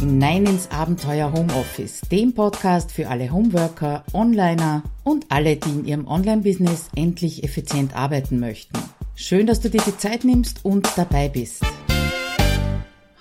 hinein ins Abenteuer Homeoffice, dem Podcast für alle Homeworker, Onliner und alle, die in ihrem Online-Business endlich effizient arbeiten möchten. Schön, dass du dir die Zeit nimmst und dabei bist.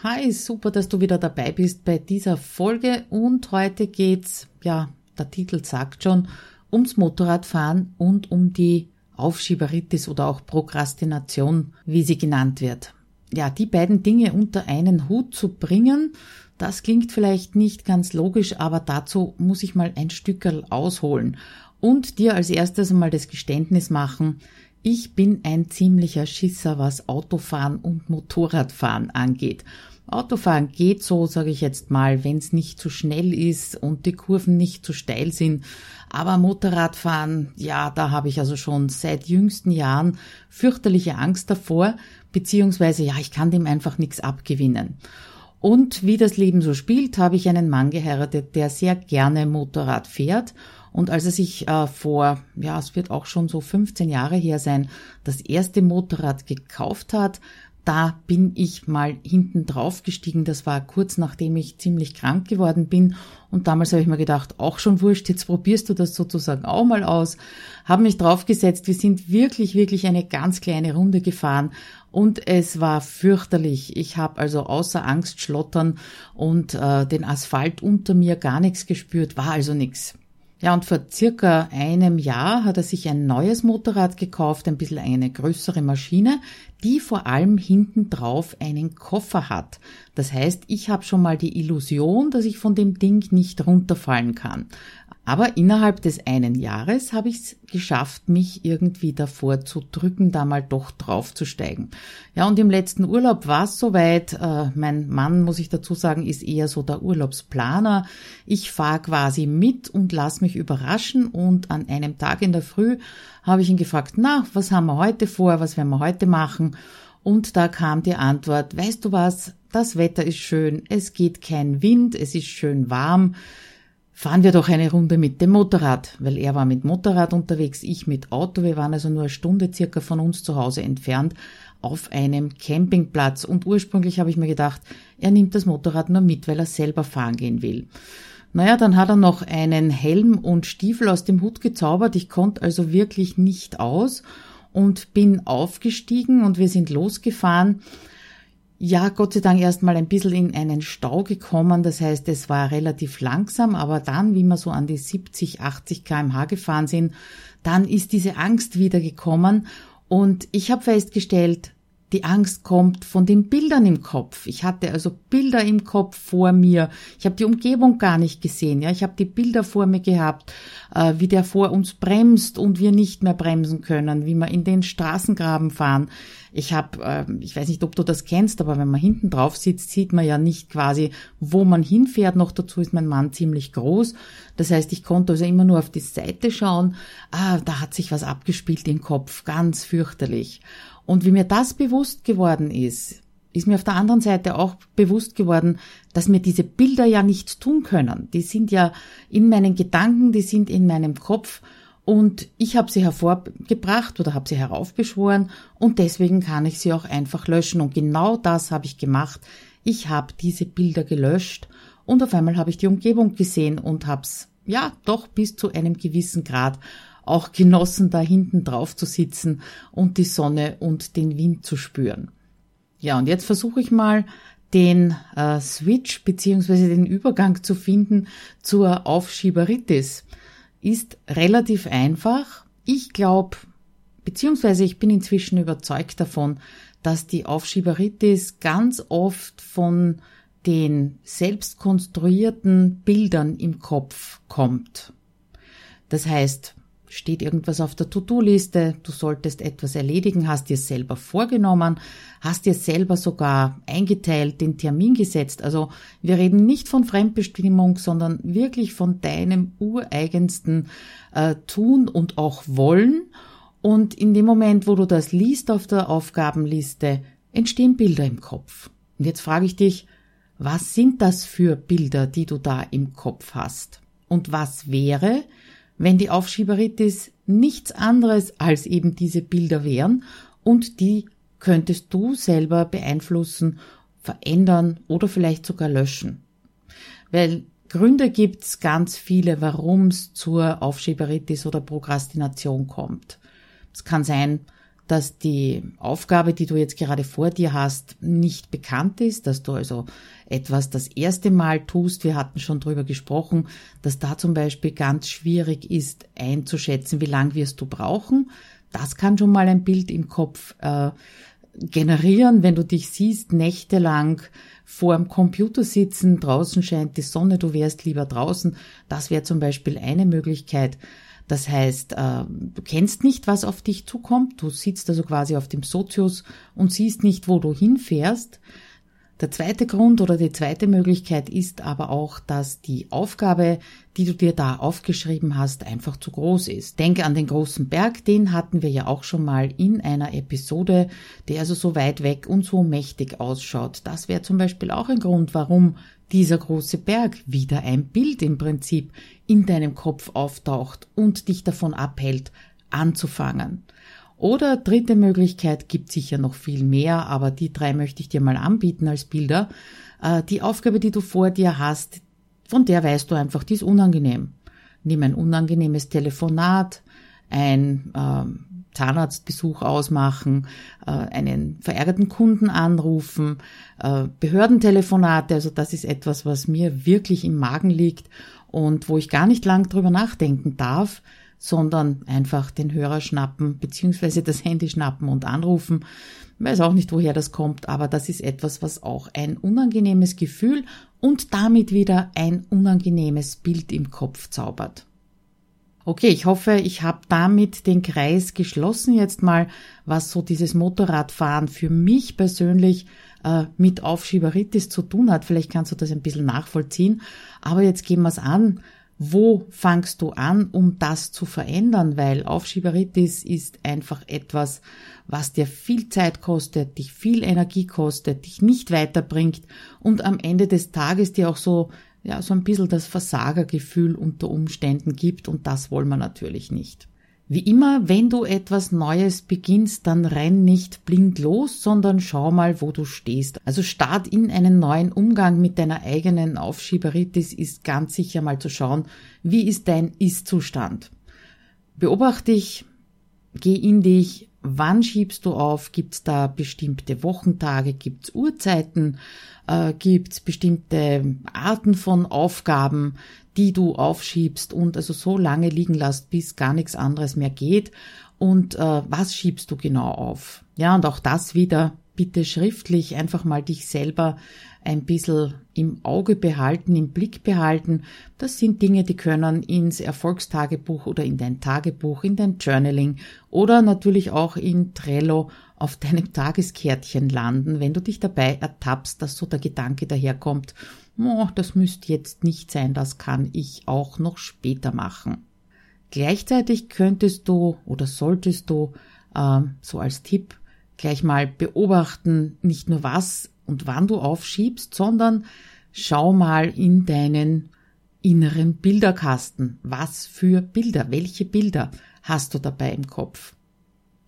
Hi, super, dass du wieder dabei bist bei dieser Folge und heute geht's, ja, der Titel sagt schon, ums Motorradfahren und um die Aufschieberitis oder auch Prokrastination, wie sie genannt wird. Ja, die beiden Dinge unter einen Hut zu bringen, das klingt vielleicht nicht ganz logisch, aber dazu muss ich mal ein Stückerl ausholen und dir als erstes mal das Geständnis machen, ich bin ein ziemlicher Schisser, was Autofahren und Motorradfahren angeht. Autofahren geht so, sage ich jetzt mal, wenn es nicht zu schnell ist und die Kurven nicht zu steil sind. Aber Motorradfahren, ja, da habe ich also schon seit jüngsten Jahren fürchterliche Angst davor, beziehungsweise ja, ich kann dem einfach nichts abgewinnen. Und wie das Leben so spielt, habe ich einen Mann geheiratet, der sehr gerne Motorrad fährt. Und als er sich äh, vor, ja, es wird auch schon so 15 Jahre her sein, das erste Motorrad gekauft hat, da bin ich mal hinten drauf gestiegen. Das war kurz nachdem ich ziemlich krank geworden bin. Und damals habe ich mir gedacht, auch schon wurscht, jetzt probierst du das sozusagen auch mal aus. Habe mich draufgesetzt. Wir sind wirklich, wirklich eine ganz kleine Runde gefahren. Und es war fürchterlich. Ich habe also außer Angst schlottern und äh, den Asphalt unter mir gar nichts gespürt. War also nichts. Ja, und vor circa einem Jahr hat er sich ein neues Motorrad gekauft, ein bisschen eine größere Maschine, die vor allem hinten drauf einen Koffer hat. Das heißt, ich habe schon mal die Illusion, dass ich von dem Ding nicht runterfallen kann. Aber innerhalb des einen Jahres habe ich es geschafft, mich irgendwie davor zu drücken, da mal doch draufzusteigen. Ja, und im letzten Urlaub war es soweit. Äh, mein Mann, muss ich dazu sagen, ist eher so der Urlaubsplaner. Ich fahre quasi mit und lass mich überraschen. Und an einem Tag in der Früh habe ich ihn gefragt, na, was haben wir heute vor, was werden wir heute machen? Und da kam die Antwort, weißt du was, das Wetter ist schön, es geht kein Wind, es ist schön warm fahren wir doch eine Runde mit dem Motorrad, weil er war mit Motorrad unterwegs, ich mit Auto. Wir waren also nur eine Stunde circa von uns zu Hause entfernt auf einem Campingplatz. Und ursprünglich habe ich mir gedacht, er nimmt das Motorrad nur mit, weil er selber fahren gehen will. Naja, dann hat er noch einen Helm und Stiefel aus dem Hut gezaubert. Ich konnte also wirklich nicht aus und bin aufgestiegen und wir sind losgefahren ja, Gott sei Dank erst mal ein bisschen in einen Stau gekommen. Das heißt, es war relativ langsam, aber dann, wie wir so an die 70, 80 kmh gefahren sind, dann ist diese Angst wieder gekommen und ich habe festgestellt, die Angst kommt von den Bildern im Kopf. Ich hatte also Bilder im Kopf vor mir. Ich habe die Umgebung gar nicht gesehen. Ja, ich habe die Bilder vor mir gehabt, äh, wie der vor uns bremst und wir nicht mehr bremsen können, wie wir in den Straßengraben fahren. Ich habe, äh, ich weiß nicht, ob du das kennst, aber wenn man hinten drauf sitzt, sieht man ja nicht quasi, wo man hinfährt. Noch dazu ist mein Mann ziemlich groß. Das heißt, ich konnte also immer nur auf die Seite schauen. Ah, da hat sich was abgespielt im Kopf, ganz fürchterlich. Und wie mir das bewusst geworden ist, ist mir auf der anderen Seite auch bewusst geworden, dass mir diese Bilder ja nichts tun können. Die sind ja in meinen Gedanken, die sind in meinem Kopf und ich habe sie hervorgebracht oder habe sie heraufbeschworen und deswegen kann ich sie auch einfach löschen. Und genau das habe ich gemacht. Ich habe diese Bilder gelöscht und auf einmal habe ich die Umgebung gesehen und hab's ja doch bis zu einem gewissen Grad auch genossen, da hinten drauf zu sitzen und die Sonne und den Wind zu spüren. Ja, und jetzt versuche ich mal den äh, Switch beziehungsweise den Übergang zu finden zur Aufschieberitis. Ist relativ einfach. Ich glaube, beziehungsweise ich bin inzwischen überzeugt davon, dass die Aufschieberitis ganz oft von den selbst konstruierten Bildern im Kopf kommt. Das heißt, steht irgendwas auf der To-Do-Liste, du solltest etwas erledigen, hast dir selber vorgenommen, hast dir selber sogar eingeteilt, den Termin gesetzt. Also wir reden nicht von Fremdbestimmung, sondern wirklich von deinem ureigensten äh, Tun und auch Wollen. Und in dem Moment, wo du das liest auf der Aufgabenliste, entstehen Bilder im Kopf. Und jetzt frage ich dich, was sind das für Bilder, die du da im Kopf hast? Und was wäre, wenn die Aufschieberitis nichts anderes als eben diese Bilder wären und die könntest du selber beeinflussen, verändern oder vielleicht sogar löschen. Weil Gründe gibt's ganz viele, warum es zur Aufschieberitis oder Prokrastination kommt. Es kann sein, dass die Aufgabe, die du jetzt gerade vor dir hast, nicht bekannt ist, dass du also etwas das erste Mal tust. Wir hatten schon drüber gesprochen, dass da zum Beispiel ganz schwierig ist einzuschätzen, wie lang wirst du brauchen. Das kann schon mal ein Bild im Kopf äh, generieren, wenn du dich siehst, nächtelang vor dem Computer sitzen, draußen scheint die Sonne, du wärst lieber draußen. Das wäre zum Beispiel eine Möglichkeit. Das heißt, äh, du kennst nicht, was auf dich zukommt. Du sitzt also quasi auf dem Sozius und siehst nicht, wo du hinfährst. Der zweite Grund oder die zweite Möglichkeit ist aber auch, dass die Aufgabe, die du dir da aufgeschrieben hast, einfach zu groß ist. Denke an den großen Berg, den hatten wir ja auch schon mal in einer Episode, der also so weit weg und so mächtig ausschaut. Das wäre zum Beispiel auch ein Grund, warum dieser große Berg wieder ein Bild im Prinzip in deinem Kopf auftaucht und dich davon abhält, anzufangen. Oder dritte Möglichkeit gibt sicher noch viel mehr, aber die drei möchte ich dir mal anbieten als Bilder. Äh, die Aufgabe, die du vor dir hast, von der weißt du einfach, die ist unangenehm. Nimm ein unangenehmes Telefonat, ein äh, Zahnarztbesuch ausmachen, äh, einen verärgerten Kunden anrufen, äh, Behördentelefonate, also das ist etwas, was mir wirklich im Magen liegt und wo ich gar nicht lang drüber nachdenken darf, sondern einfach den Hörer schnappen beziehungsweise das Handy schnappen und anrufen. Ich weiß auch nicht, woher das kommt, aber das ist etwas, was auch ein unangenehmes Gefühl und damit wieder ein unangenehmes Bild im Kopf zaubert. Okay, ich hoffe, ich habe damit den Kreis geschlossen jetzt mal, was so dieses Motorradfahren für mich persönlich äh, mit Aufschieberitis zu tun hat. Vielleicht kannst du das ein bisschen nachvollziehen. Aber jetzt gehen wir es an. Wo fangst du an, um das zu verändern? Weil Aufschieberitis ist einfach etwas, was dir viel Zeit kostet, dich viel Energie kostet, dich nicht weiterbringt und am Ende des Tages dir auch so ja, so ein bisschen das Versagergefühl unter Umständen gibt und das wollen wir natürlich nicht. Wie immer, wenn du etwas Neues beginnst, dann renn nicht blind los, sondern schau mal, wo du stehst. Also Start in einen neuen Umgang mit deiner eigenen Aufschieberitis ist ganz sicher mal zu schauen, wie ist dein Ist-Zustand. Beobachte dich, geh in dich, Wann schiebst du auf? Gibt es da bestimmte Wochentage? Gibt es Uhrzeiten? Äh, Gibt es bestimmte Arten von Aufgaben, die du aufschiebst und also so lange liegen lässt, bis gar nichts anderes mehr geht? Und äh, was schiebst du genau auf? Ja, und auch das wieder bitte schriftlich einfach mal dich selber ein bisschen im Auge behalten, im Blick behalten. Das sind Dinge, die können ins Erfolgstagebuch oder in dein Tagebuch, in dein Journaling oder natürlich auch in Trello auf deinem Tageskärtchen landen, wenn du dich dabei ertappst, dass so der Gedanke daherkommt, oh, das müsste jetzt nicht sein, das kann ich auch noch später machen. Gleichzeitig könntest du oder solltest du äh, so als Tipp gleich mal beobachten, nicht nur was und wann du aufschiebst, sondern schau mal in deinen inneren Bilderkasten. Was für Bilder, welche Bilder hast du dabei im Kopf?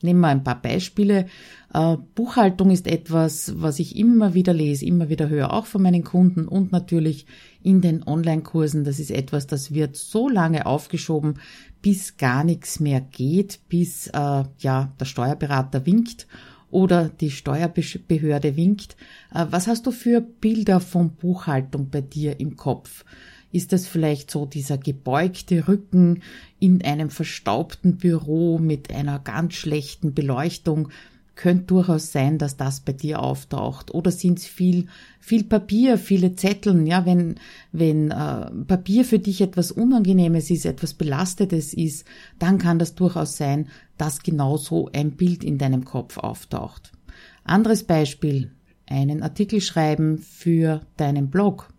Nehmen wir ein paar Beispiele. Äh, Buchhaltung ist etwas, was ich immer wieder lese, immer wieder höre, auch von meinen Kunden und natürlich in den Online-Kursen. Das ist etwas, das wird so lange aufgeschoben, bis gar nichts mehr geht, bis äh, ja der Steuerberater winkt oder die Steuerbehörde winkt. Äh, was hast du für Bilder von Buchhaltung bei dir im Kopf? Ist das vielleicht so dieser gebeugte Rücken in einem verstaubten Büro mit einer ganz schlechten Beleuchtung? könnte durchaus sein, dass das bei dir auftaucht. Oder sind es viel, viel Papier, viele Zetteln, ja, wenn, wenn äh, Papier für dich etwas Unangenehmes ist, etwas Belastetes ist, dann kann das durchaus sein, dass genauso ein Bild in deinem Kopf auftaucht. Anderes Beispiel, einen Artikel schreiben für deinen Blog.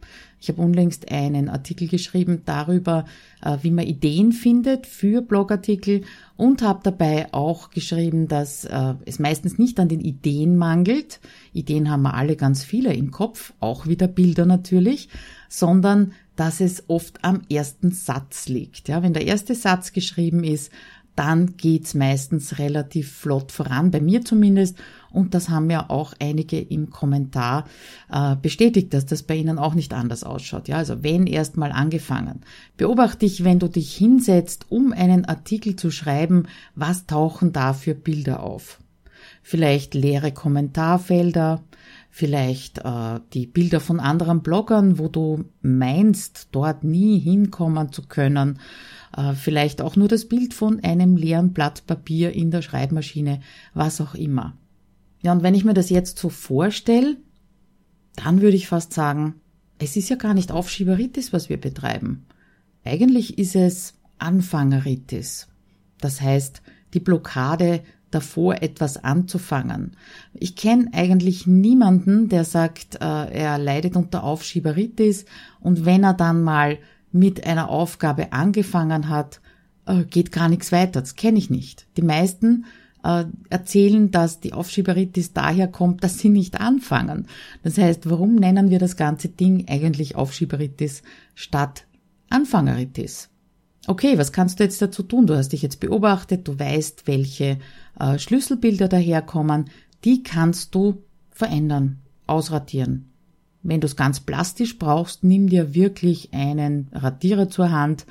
Ich habe unlängst einen Artikel geschrieben darüber, äh, wie man Ideen findet für Blogartikel und habe dabei auch geschrieben, dass äh, es meistens nicht an den Ideen mangelt. Ideen haben wir alle ganz viele im Kopf, auch wieder Bilder natürlich, sondern dass es oft am ersten Satz liegt. Ja, wenn der erste Satz geschrieben ist, dann geht's meistens relativ flott voran, bei mir zumindest. Und das haben ja auch einige im Kommentar äh, bestätigt, dass das bei ihnen auch nicht anders ausschaut. Ja, also wenn erst mal angefangen. Beobachte dich, wenn du dich hinsetzt, um einen Artikel zu schreiben, was tauchen da für Bilder auf? Vielleicht leere Kommentarfelder, vielleicht äh, die Bilder von anderen Bloggern, wo du meinst, dort nie hinkommen zu können, vielleicht auch nur das Bild von einem leeren Blatt Papier in der Schreibmaschine, was auch immer. Ja, und wenn ich mir das jetzt so vorstelle, dann würde ich fast sagen, es ist ja gar nicht Aufschieberitis, was wir betreiben. Eigentlich ist es Anfangeritis. Das heißt, die Blockade davor, etwas anzufangen. Ich kenne eigentlich niemanden, der sagt, äh, er leidet unter Aufschieberitis und wenn er dann mal mit einer Aufgabe angefangen hat, äh, geht gar nichts weiter. Das kenne ich nicht. Die meisten äh, erzählen, dass die Aufschieberitis daher kommt, dass sie nicht anfangen. Das heißt, warum nennen wir das ganze Ding eigentlich Aufschieberitis statt Anfangeritis? Okay, was kannst du jetzt dazu tun? Du hast dich jetzt beobachtet, du weißt, welche äh, Schlüsselbilder daherkommen. Die kannst du verändern, ausradieren. Wenn du es ganz plastisch brauchst, nimm dir wirklich einen Radierer zur Hand.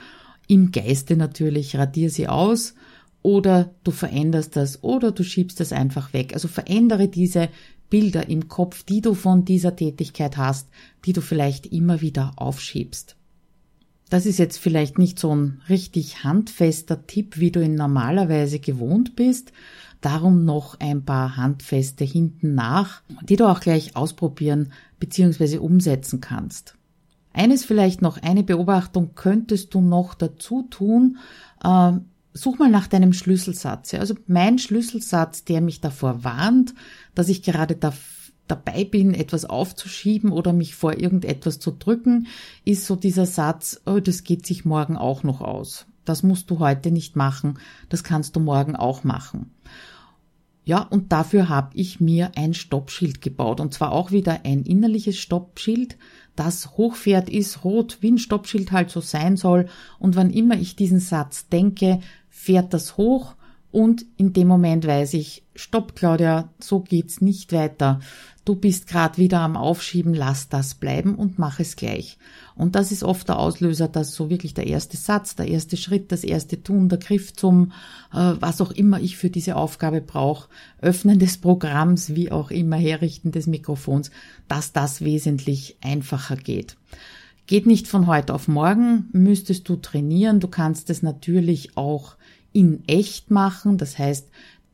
Im Geiste natürlich, radier sie aus oder du veränderst das oder du schiebst das einfach weg. Also verändere diese Bilder im Kopf, die du von dieser Tätigkeit hast, die du vielleicht immer wieder aufschiebst. Das ist jetzt vielleicht nicht so ein richtig handfester Tipp, wie du ihn normalerweise gewohnt bist. Darum noch ein paar handfeste hinten nach, die du auch gleich ausprobieren bzw. umsetzen kannst. Eines vielleicht noch, eine Beobachtung könntest du noch dazu tun. Äh, such mal nach deinem Schlüsselsatz. Also mein Schlüsselsatz, der mich davor warnt, dass ich gerade da, dabei bin, etwas aufzuschieben oder mich vor irgendetwas zu drücken, ist so dieser Satz, oh, das geht sich morgen auch noch aus. Das musst du heute nicht machen, das kannst du morgen auch machen. Ja, und dafür habe ich mir ein Stoppschild gebaut. Und zwar auch wieder ein innerliches Stoppschild, das hochfährt ist, rot, wie ein Stoppschild halt so sein soll. Und wann immer ich diesen Satz denke, fährt das hoch und in dem Moment weiß ich, stopp Claudia, so geht's nicht weiter. Du bist gerade wieder am Aufschieben, lass das bleiben und mach es gleich. Und das ist oft der Auslöser, dass so wirklich der erste Satz, der erste Schritt, das erste Tun, der Griff zum, äh, was auch immer ich für diese Aufgabe brauche, Öffnen des Programms, wie auch immer, Herrichten des Mikrofons, dass das wesentlich einfacher geht. Geht nicht von heute auf morgen, müsstest du trainieren. Du kannst es natürlich auch in echt machen, das heißt,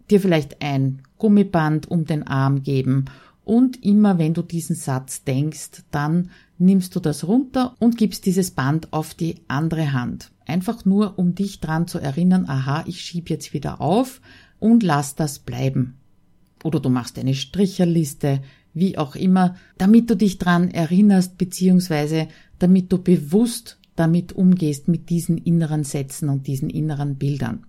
dir vielleicht ein Gummiband um den Arm geben und immer wenn du diesen Satz denkst, dann nimmst du das runter und gibst dieses Band auf die andere Hand. Einfach nur, um dich dran zu erinnern, aha, ich schieb jetzt wieder auf und lass das bleiben. Oder du machst eine Stricherliste, wie auch immer, damit du dich dran erinnerst, beziehungsweise damit du bewusst damit umgehst mit diesen inneren Sätzen und diesen inneren Bildern.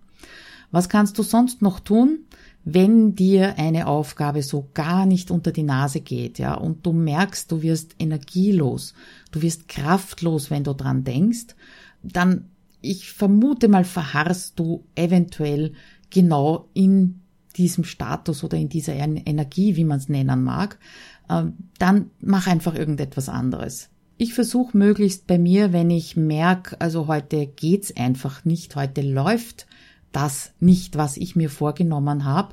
Was kannst du sonst noch tun, wenn dir eine Aufgabe so gar nicht unter die Nase geht, ja, und du merkst, du wirst energielos, du wirst kraftlos, wenn du dran denkst, dann ich vermute mal verharrst du eventuell genau in diesem Status oder in dieser Energie, wie man es nennen mag, ähm, dann mach einfach irgendetwas anderes. Ich versuche möglichst bei mir, wenn ich merke, also heute geht's einfach nicht, heute läuft das nicht, was ich mir vorgenommen habe,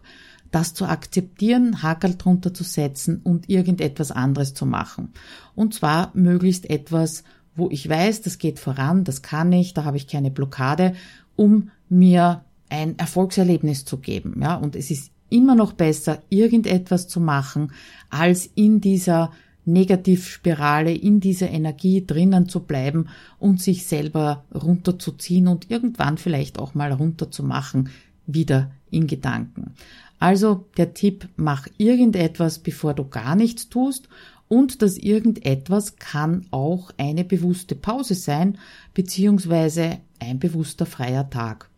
das zu akzeptieren, Hakel drunter zu setzen und irgendetwas anderes zu machen. Und zwar möglichst etwas, wo ich weiß, das geht voran, das kann ich, da habe ich keine Blockade, um mir ein Erfolgserlebnis zu geben. Ja, und es ist immer noch besser, irgendetwas zu machen, als in dieser Negativspirale, in dieser Energie drinnen zu bleiben und sich selber runterzuziehen und irgendwann vielleicht auch mal runterzumachen, wieder in Gedanken. Also der Tipp, mach irgendetwas, bevor du gar nichts tust und das irgendetwas kann auch eine bewusste Pause sein, beziehungsweise ein bewusster freier Tag.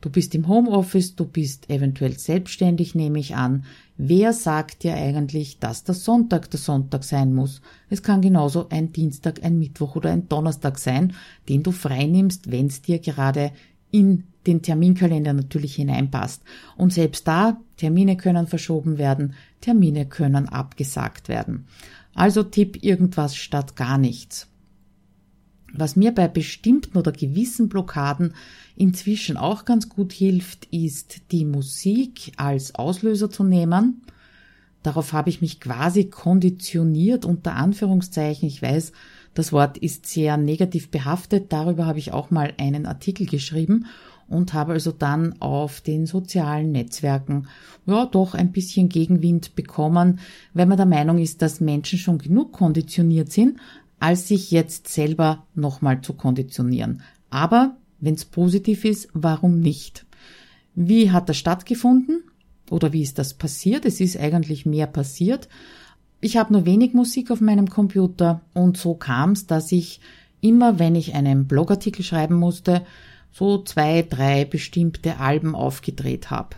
Du bist im Homeoffice, du bist eventuell selbstständig, nehme ich an. Wer sagt dir eigentlich, dass der Sonntag der Sonntag sein muss? Es kann genauso ein Dienstag, ein Mittwoch oder ein Donnerstag sein, den du frei nimmst, wenn es dir gerade in den Terminkalender natürlich hineinpasst. Und selbst da, Termine können verschoben werden, Termine können abgesagt werden. Also tipp irgendwas statt gar nichts. Was mir bei bestimmten oder gewissen Blockaden inzwischen auch ganz gut hilft, ist die Musik als Auslöser zu nehmen. Darauf habe ich mich quasi konditioniert unter Anführungszeichen. Ich weiß, das Wort ist sehr negativ behaftet. Darüber habe ich auch mal einen Artikel geschrieben und habe also dann auf den sozialen Netzwerken ja doch ein bisschen Gegenwind bekommen, weil man der Meinung ist, dass Menschen schon genug konditioniert sind, als sich jetzt selber nochmal zu konditionieren. Aber wenn es positiv ist, warum nicht? Wie hat das stattgefunden? Oder wie ist das passiert? Es ist eigentlich mehr passiert. Ich habe nur wenig Musik auf meinem Computer und so kam es, dass ich immer, wenn ich einen Blogartikel schreiben musste, so zwei, drei bestimmte Alben aufgedreht habe.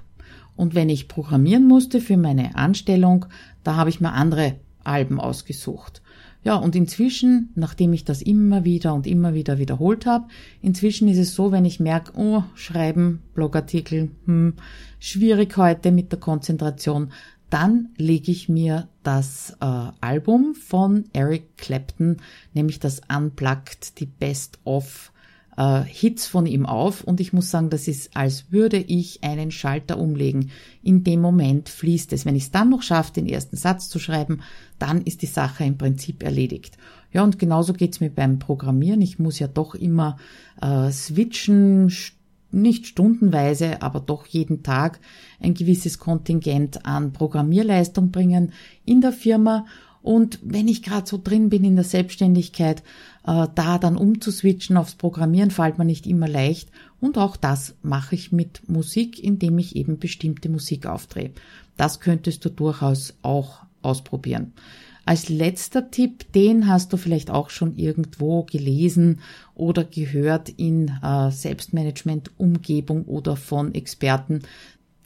Und wenn ich programmieren musste für meine Anstellung, da habe ich mir andere Alben ausgesucht. Ja, und inzwischen, nachdem ich das immer wieder und immer wieder wiederholt habe, inzwischen ist es so, wenn ich merke, oh, schreiben, Blogartikel, hm, schwierig heute mit der Konzentration, dann lege ich mir das äh, Album von Eric Clapton, nämlich das Unplugged, die Best of äh, Hits von ihm auf und ich muss sagen, das ist, als würde ich einen Schalter umlegen. In dem Moment fließt es. Wenn ich es dann noch schaffe, den ersten Satz zu schreiben, dann ist die Sache im Prinzip erledigt. Ja, und genauso geht's mir beim Programmieren. Ich muss ja doch immer äh, switchen, nicht stundenweise, aber doch jeden Tag ein gewisses Kontingent an Programmierleistung bringen in der Firma und wenn ich gerade so drin bin in der Selbstständigkeit, äh, da dann umzuswitchen aufs Programmieren fällt mir nicht immer leicht. Und auch das mache ich mit Musik, indem ich eben bestimmte Musik aufdrehe. Das könntest du durchaus auch ausprobieren. Als letzter Tipp, den hast du vielleicht auch schon irgendwo gelesen oder gehört in äh, Selbstmanagement-Umgebung oder von Experten.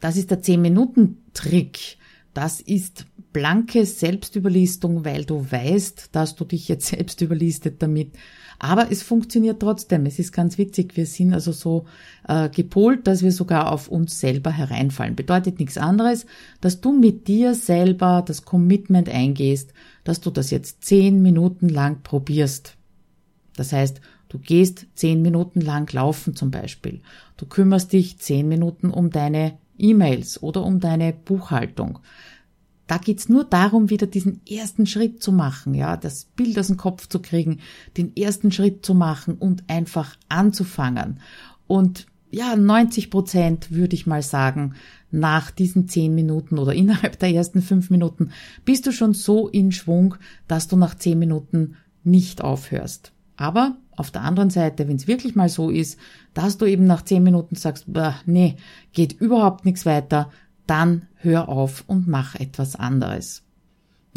Das ist der 10-Minuten-Trick. Das ist blanke Selbstüberlistung, weil du weißt, dass du dich jetzt selbst überlistet damit. Aber es funktioniert trotzdem. Es ist ganz witzig. Wir sind also so äh, gepolt, dass wir sogar auf uns selber hereinfallen. Bedeutet nichts anderes, dass du mit dir selber das Commitment eingehst, dass du das jetzt zehn Minuten lang probierst. Das heißt, du gehst zehn Minuten lang laufen zum Beispiel. Du kümmerst dich zehn Minuten um deine E-Mails oder um deine Buchhaltung. Da geht's nur darum, wieder diesen ersten Schritt zu machen, ja, das Bild aus dem Kopf zu kriegen, den ersten Schritt zu machen und einfach anzufangen. Und ja, 90 Prozent würde ich mal sagen, nach diesen zehn Minuten oder innerhalb der ersten fünf Minuten bist du schon so in Schwung, dass du nach zehn Minuten nicht aufhörst. Aber auf der anderen Seite, wenn es wirklich mal so ist, dass du eben nach zehn Minuten sagst, nee, geht überhaupt nichts weiter, dann hör auf und mach etwas anderes.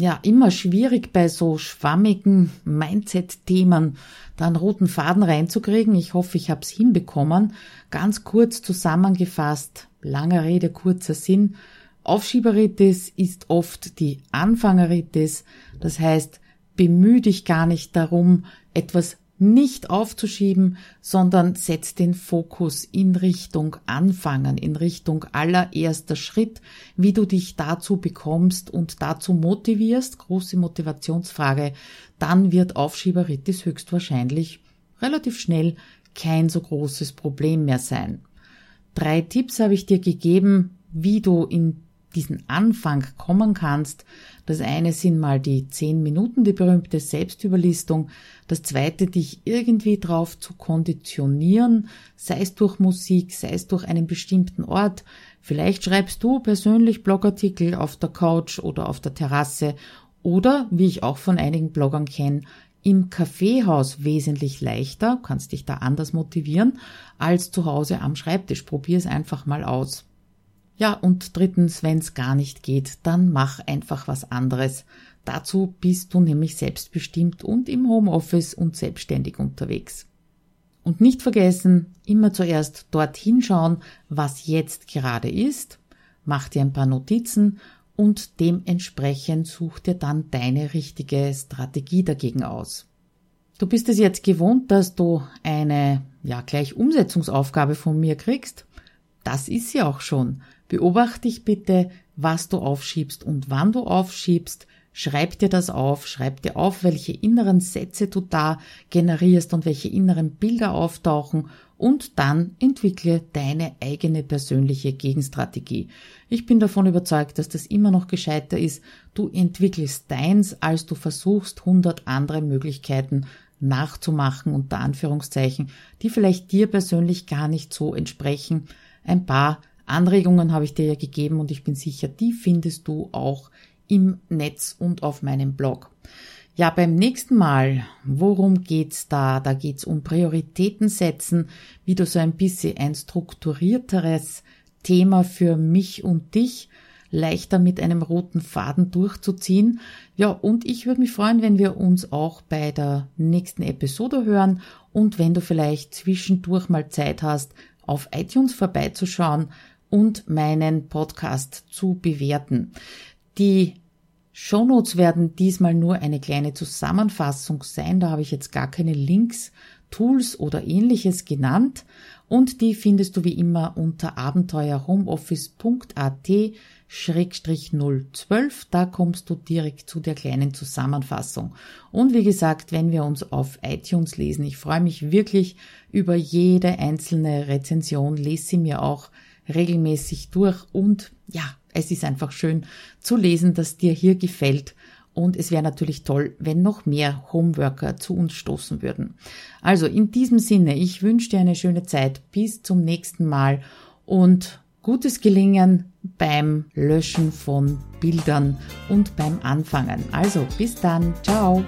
Ja, immer schwierig bei so schwammigen Mindset-Themen da einen roten Faden reinzukriegen. Ich hoffe, ich habe es hinbekommen. Ganz kurz zusammengefasst, langer Rede, kurzer Sinn. Aufschieberitis ist oft die Anfangeritis. Das heißt, bemühe dich gar nicht darum, etwas nicht aufzuschieben, sondern setz den Fokus in Richtung Anfangen, in Richtung allererster Schritt, wie du dich dazu bekommst und dazu motivierst, große Motivationsfrage, dann wird Aufschieberitis höchstwahrscheinlich relativ schnell kein so großes Problem mehr sein. Drei Tipps habe ich dir gegeben, wie du in diesen Anfang kommen kannst. Das eine sind mal die zehn Minuten, die berühmte Selbstüberlistung. Das zweite, dich irgendwie drauf zu konditionieren, sei es durch Musik, sei es durch einen bestimmten Ort. Vielleicht schreibst du persönlich Blogartikel auf der Couch oder auf der Terrasse oder, wie ich auch von einigen Bloggern kenne, im Kaffeehaus wesentlich leichter, kannst dich da anders motivieren, als zu Hause am Schreibtisch. Probier es einfach mal aus. Ja, und drittens, wenn es gar nicht geht, dann mach einfach was anderes. Dazu bist du nämlich selbstbestimmt und im Homeoffice und selbstständig unterwegs. Und nicht vergessen, immer zuerst dorthin schauen, was jetzt gerade ist, mach dir ein paar Notizen und dementsprechend such dir dann deine richtige Strategie dagegen aus. Du bist es jetzt gewohnt, dass du eine, ja, gleich Umsetzungsaufgabe von mir kriegst. Das ist sie auch schon. Beobachte dich bitte, was du aufschiebst und wann du aufschiebst. Schreib dir das auf, schreib dir auf, welche inneren Sätze du da generierst und welche inneren Bilder auftauchen und dann entwickle deine eigene persönliche Gegenstrategie. Ich bin davon überzeugt, dass das immer noch gescheiter ist. Du entwickelst deins, als du versuchst, hundert andere Möglichkeiten nachzumachen, unter Anführungszeichen, die vielleicht dir persönlich gar nicht so entsprechen. Ein paar Anregungen habe ich dir ja gegeben und ich bin sicher, die findest du auch im Netz und auf meinem Blog. Ja, beim nächsten Mal, worum geht's da? Da geht's um Prioritäten setzen, wie du so ein bisschen ein strukturierteres Thema für mich und dich leichter mit einem roten Faden durchzuziehen. Ja, und ich würde mich freuen, wenn wir uns auch bei der nächsten Episode hören und wenn du vielleicht zwischendurch mal Zeit hast, auf iTunes vorbeizuschauen und meinen Podcast zu bewerten. Die Shownotes werden diesmal nur eine kleine Zusammenfassung sein. Da habe ich jetzt gar keine Links, Tools oder ähnliches genannt. Und die findest du wie immer unter abenteuerhomeoffice.at-012. Da kommst du direkt zu der kleinen Zusammenfassung. Und wie gesagt, wenn wir uns auf iTunes lesen, ich freue mich wirklich über jede einzelne Rezension, lese sie mir auch regelmäßig durch und ja, es ist einfach schön zu lesen, dass dir hier gefällt. Und es wäre natürlich toll, wenn noch mehr Homeworker zu uns stoßen würden. Also in diesem Sinne, ich wünsche dir eine schöne Zeit. Bis zum nächsten Mal und gutes Gelingen beim Löschen von Bildern und beim Anfangen. Also bis dann. Ciao.